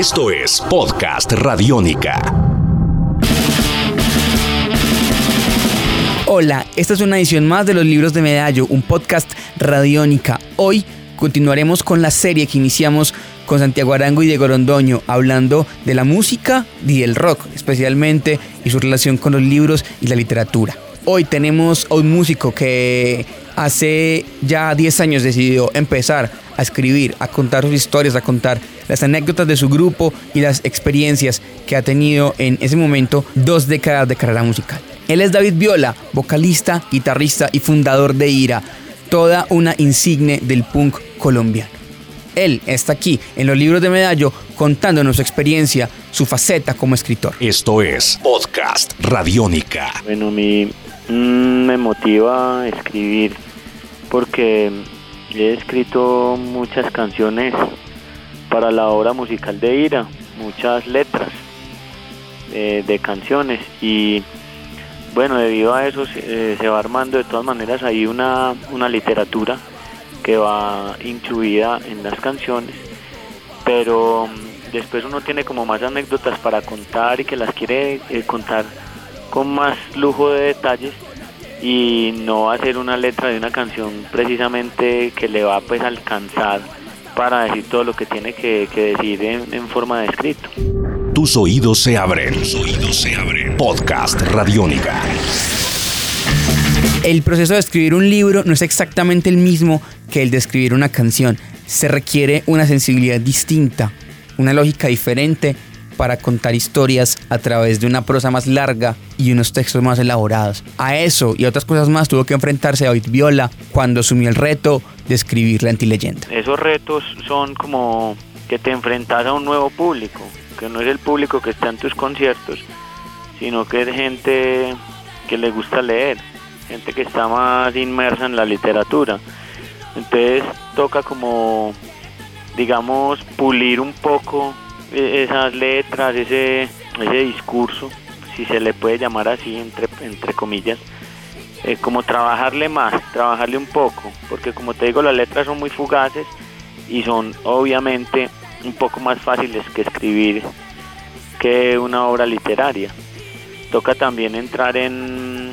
Esto es Podcast Radiónica. Hola, esta es una edición más de los libros de Medallo, un podcast Radiónica. Hoy continuaremos con la serie que iniciamos con Santiago Arango y Diego Rondoño, hablando de la música y del rock, especialmente, y su relación con los libros y la literatura. Hoy tenemos a un músico que hace ya 10 años decidió empezar a escribir, a contar sus historias, a contar las anécdotas de su grupo y las experiencias que ha tenido en ese momento dos décadas de carrera musical. Él es David Viola, vocalista, guitarrista y fundador de IRA, toda una insigne del punk colombiano. Él está aquí en los libros de Medallo contándonos su experiencia, su faceta como escritor. Esto es Podcast Radiónica. Bueno, a mí mm, me motiva a escribir porque he escrito muchas canciones para la obra musical de Ira, muchas letras eh, de canciones. Y bueno, debido a eso se, eh, va armando de todas maneras ahí una, una literatura que va incluida en las canciones, pero mm, después uno tiene como más anécdotas para contar y que las quiere eh, contar con más lujo de detalles y no hacer una letra de una canción precisamente que le va pues a alcanzar para decir todo lo que tiene que, decir en, forma de escrito. Tus oídos se abren. Tus oídos se abren. Podcast Radiónica. El proceso de escribir un libro no es exactamente el mismo que el de escribir una canción. Se requiere una sensibilidad distinta, una lógica diferente para contar historias a través de una prosa más larga y unos textos más elaborados. A eso y a otras cosas más tuvo que enfrentarse David Viola cuando asumió el reto de escribir la antileyenda. Esos retos son como que te enfrentas a un nuevo público, que no es el público que está en tus conciertos, sino que es gente que le gusta leer, gente que está más inmersa en la literatura. Entonces toca como, digamos, pulir un poco esas letras, ese, ese discurso, si se le puede llamar así, entre, entre comillas, eh, como trabajarle más, trabajarle un poco, porque como te digo, las letras son muy fugaces y son obviamente un poco más fáciles que escribir que una obra literaria. Toca también entrar en,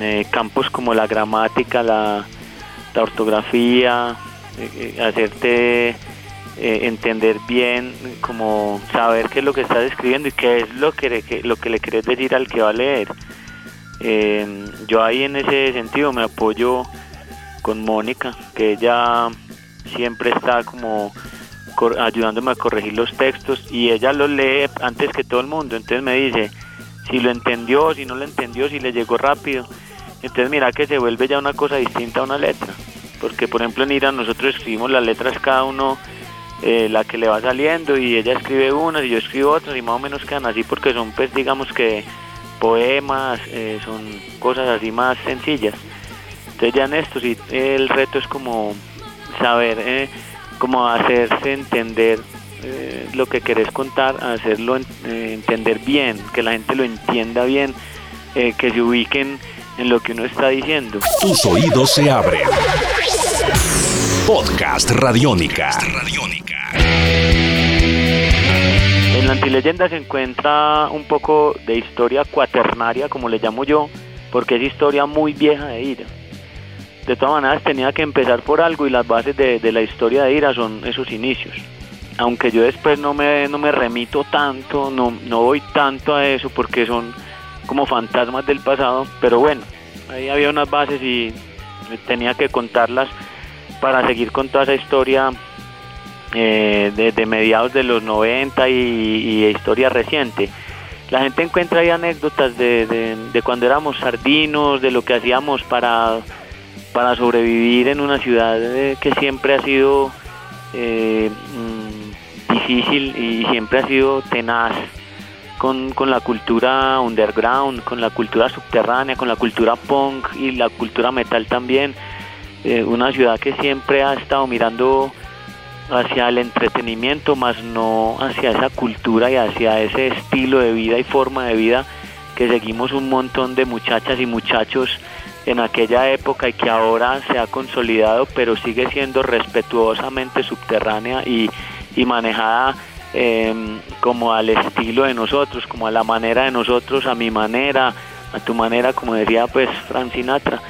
eh, campos como la gramática, la, ortografía, eh, hacerte eh, entender bien, como saber qué es lo que estás escribiendo y qué es lo que, lo que le querés decir al que va a leer. Eh, yo ahí en ese sentido me apoyo con Mónica, que ella siempre está como ayudándome a corregir los textos y ella los lee antes que todo el mundo, entonces me dice si lo entendió, si no lo entendió, si le llegó rápido. Entonces mira que se vuelve ya una cosa distinta a una letra, porque por ejemplo en Irán nosotros escribimos las letras cada uno eh, la que le va saliendo y ella escribe unas y yo escribo otras y más o menos quedan así porque son pues digamos que poemas, eh, son cosas así más sencillas. Entonces ya en esto sí el reto es como saber, eh, como hacerse entender lo que querés contar, hacerlo entender bien, que la gente lo entienda bien, que se ubiquen en lo que uno está diciendo. Tus oídos se abren. Podcast Radiónica. En la antileyenda se encuentra un poco de historia cuaternaria, como le llamo yo, porque es historia muy vieja de Ira. De todas maneras tenía que empezar por algo y las bases de, la historia de Ira son esos inicios. Aunque yo después no me, no me remito tanto, no, no voy tanto a eso porque son como fantasmas del pasado, pero bueno, ahí había unas bases y tenía que contarlas para seguir con toda esa historia eh, de, mediados de los 90 y, historia reciente. La gente encuentra ahí anécdotas de, cuando éramos sardinos, de lo que hacíamos para, para sobrevivir en una ciudad eh, que siempre ha sido eh, mm, difícil y siempre ha sido tenaz con, con, la cultura underground, con la cultura subterránea, con la cultura punk y la cultura metal también. una ciudad que siempre ha estado mirando hacia el entretenimiento, más no hacia esa cultura y hacia ese estilo de vida y forma de vida que seguimos un montón de muchachas y muchachos en aquella época y que ahora se ha consolidado, pero sigue siendo respetuosamente subterránea y, manejada em, como al estilo de nosotros, como a la manera de nosotros, a mi manera, a tu manera, como decía pues Frank Sinatra.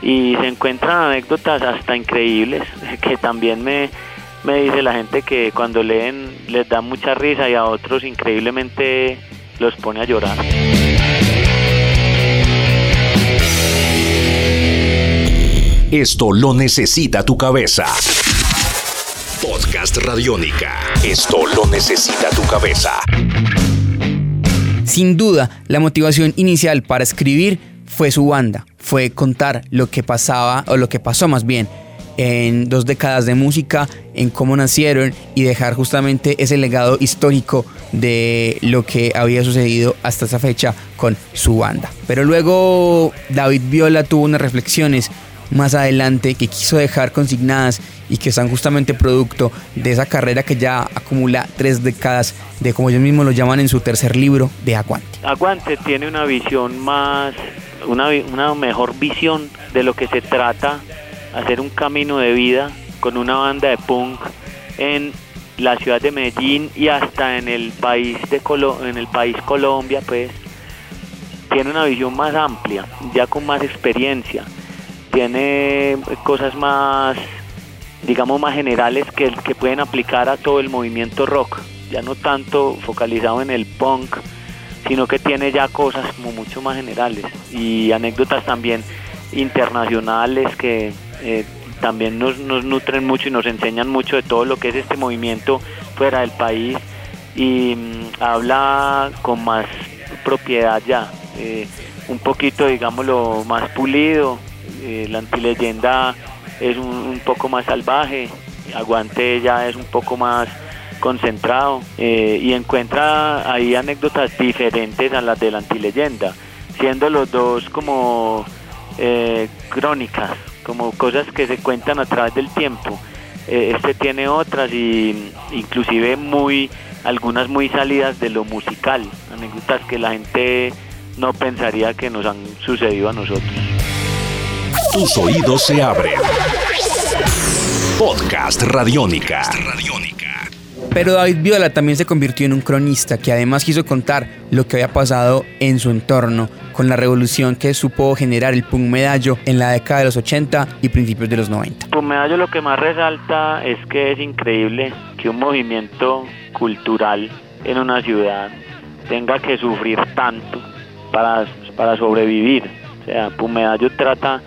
Y se encuentran anécdotas hasta increíbles, que también me, me dice la gente que cuando leen les da mucha risa y a otros increíblemente los pone a llorar. Esto lo necesita tu cabeza. Podcast Radiónica. Esto lo necesita tu cabeza. Sin duda, la motivación inicial para escribir fue su banda, fue contar lo que pasaba, o lo que pasó más bien, en dos décadas de música, en cómo nacieron y dejar justamente ese legado histórico de lo que había sucedido hasta esa fecha con su banda. Pero luego David Viola tuvo unas reflexiones más adelante que quiso dejar consignadas y que están justamente producto de esa carrera que ya acumula tres décadas de como ellos mismos lo llaman en su tercer libro de Aguante. Aguante tiene una visión más, una, una mejor visión de lo que se trata hacer un camino de vida con una banda de punk en la ciudad de Medellín y hasta en el país de Colo en el país Colombia pues tiene una visión más amplia ya con más experiencia. Tiene cosas más, digamos, más generales que, que pueden aplicar a todo el movimiento rock, ya no tanto focalizado en el punk, sino que tiene ya cosas como mucho más generales y anécdotas también internacionales que eh, también nos, nos, nutren mucho y nos enseñan mucho de todo lo que es este movimiento fuera del país y mm, habla con más propiedad ya, eh, un poquito digámoslo más pulido, eh, la antileyenda es un, poco más salvaje, Aguante ya es un poco más concentrado eh, y encuentra ahí anécdotas diferentes a las de la antileyenda, siendo los dos como crónicas, como cosas que se cuentan a través del tiempo. este tiene otras y inclusive muy algunas muy salidas de lo musical, anécdotas que la gente no pensaría que nos han sucedido a nosotros. Tus oídos se abren. Podcast Radiónica. Pero David Viola también se convirtió en un cronista que además quiso contar lo que había pasado en su entorno con la revolución que supo generar el Punk Medallo en la década de los 80 y principios de los 90. Punk Medallo lo que más resalta es que es increíble que un movimiento cultural en una ciudad tenga que sufrir tanto para, para sobrevivir. O sea, Punk Medallo trata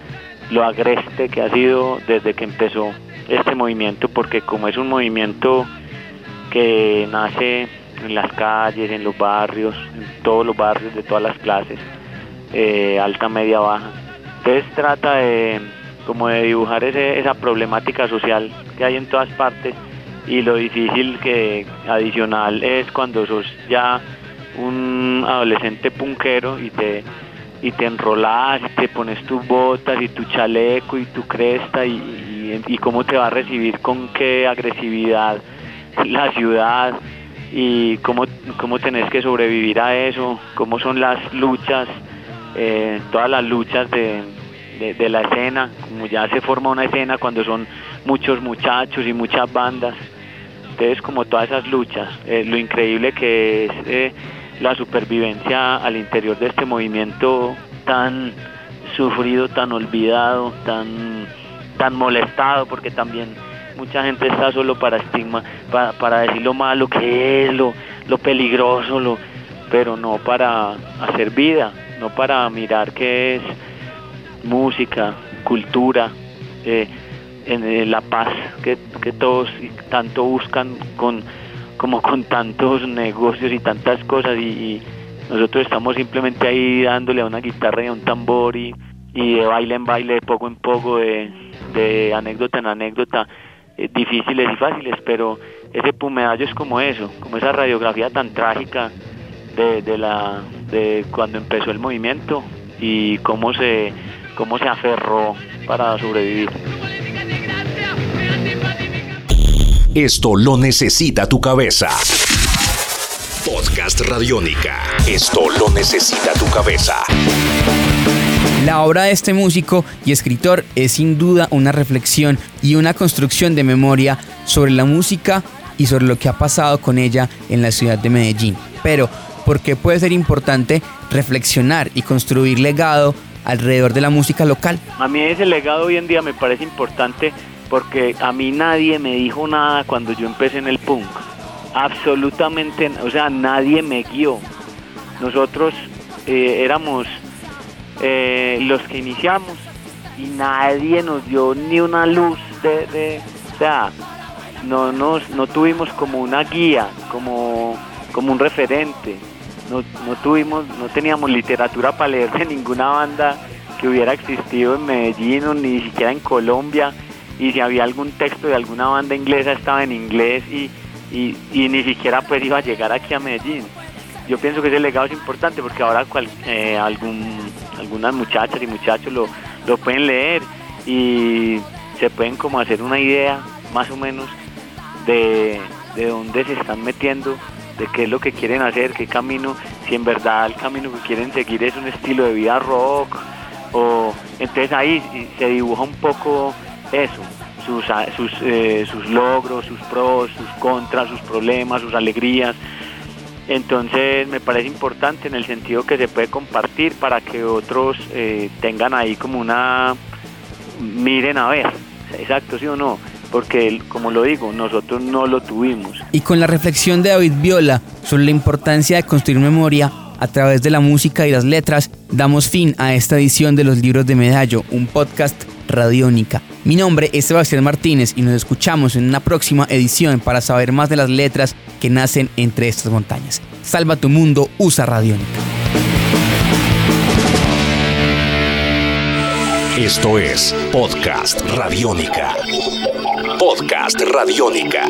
lo agreste que ha sido desde que empezó este movimiento, porque como es un movimiento que nace en las calles, en los barrios, en todos los barrios de todas las clases, eh, alta, media, baja. Entonces trata de como de dibujar esa problemática social que hay en todas partes y lo difícil que adicional es cuando sos ya un adolescente punquero y te y te enrolas y te pones tus botas y tu chaleco y tu cresta y, y, cómo te va a recibir con qué agresividad la ciudad y cómo, cómo tenés que sobrevivir a eso, cómo son las luchas, eh, todas las luchas de, de, la escena, como ya se forma una escena cuando son muchos muchachos y muchas bandas, entonces como todas esas luchas, eh, lo increíble que es eh, la supervivencia al interior de este movimiento tan sufrido, tan olvidado, tan, tan molestado, porque también mucha gente está solo para estigma, para, para decir lo malo que es, lo, lo peligroso, lo, pero no para hacer vida, no para mirar qué es música, cultura, eh, en, la paz que, que todos tanto buscan con como con tantos negocios y tantas cosas y, nosotros estamos simplemente ahí dándole a una guitarra y a un tambor y, de baile en baile, de poco en poco, de, anécdota en anécdota, difíciles y fáciles, pero ese pumedallo es como eso, como esa radiografía tan trágica de, de, la, de cuando empezó el movimiento y cómo se, cómo se aferró para sobrevivir. Esto lo necesita tu cabeza. Podcast Radiónica. Esto lo necesita tu cabeza. La obra de este músico y escritor es sin duda una reflexión y una construcción de memoria sobre la música y sobre lo que ha pasado con ella en la ciudad de Medellín. Pero, ¿por qué puede ser importante reflexionar y construir legado alrededor de la música local? A mí ese legado hoy en día me parece importante porque a mí nadie me dijo nada cuando yo empecé en el punk. Absolutamente, o sea, nadie me guió. Nosotros eh, éramos eh, los que iniciamos y nadie nos dio ni una luz de, o sea, no nos no tuvimos como una guía, como como un referente. No, no tuvimos, no teníamos literatura para leer de ninguna banda que hubiera existido en Medellín o ni siquiera en Colombia y si había algún texto de alguna banda inglesa estaba en inglés y, y, ni siquiera pues iba a llegar aquí a Medellín. Yo pienso que ese legado es importante porque ahora cual, eh, algún, algunas muchachas y muchachos lo, lo pueden leer y se pueden como hacer una idea más o menos de, de dónde se están metiendo, de qué es lo que quieren hacer, qué camino, si en verdad el camino que quieren seguir es un estilo de vida rock o entonces ahí se dibuja un poco eso, sus, sus, eh, sus logros, sus pros, sus contras, sus problemas, sus alegrías. Entonces me parece importante en el sentido que se puede compartir para que otros eh, tengan ahí como una, miren a ver, exacto, sí o no, porque como lo digo, nosotros no lo tuvimos. Y con la reflexión de David Viola sobre la importancia de construir memoria a través de la música y las letras, damos fin a esta edición de los libros de Medallo, un podcast radiónica. Mi nombre es Sebastián Martínez y nos escuchamos en una próxima edición para saber más de las letras que nacen entre estas montañas. Salva tu mundo, usa radiónica. Esto es Podcast Radiónica. Podcast Radiónica.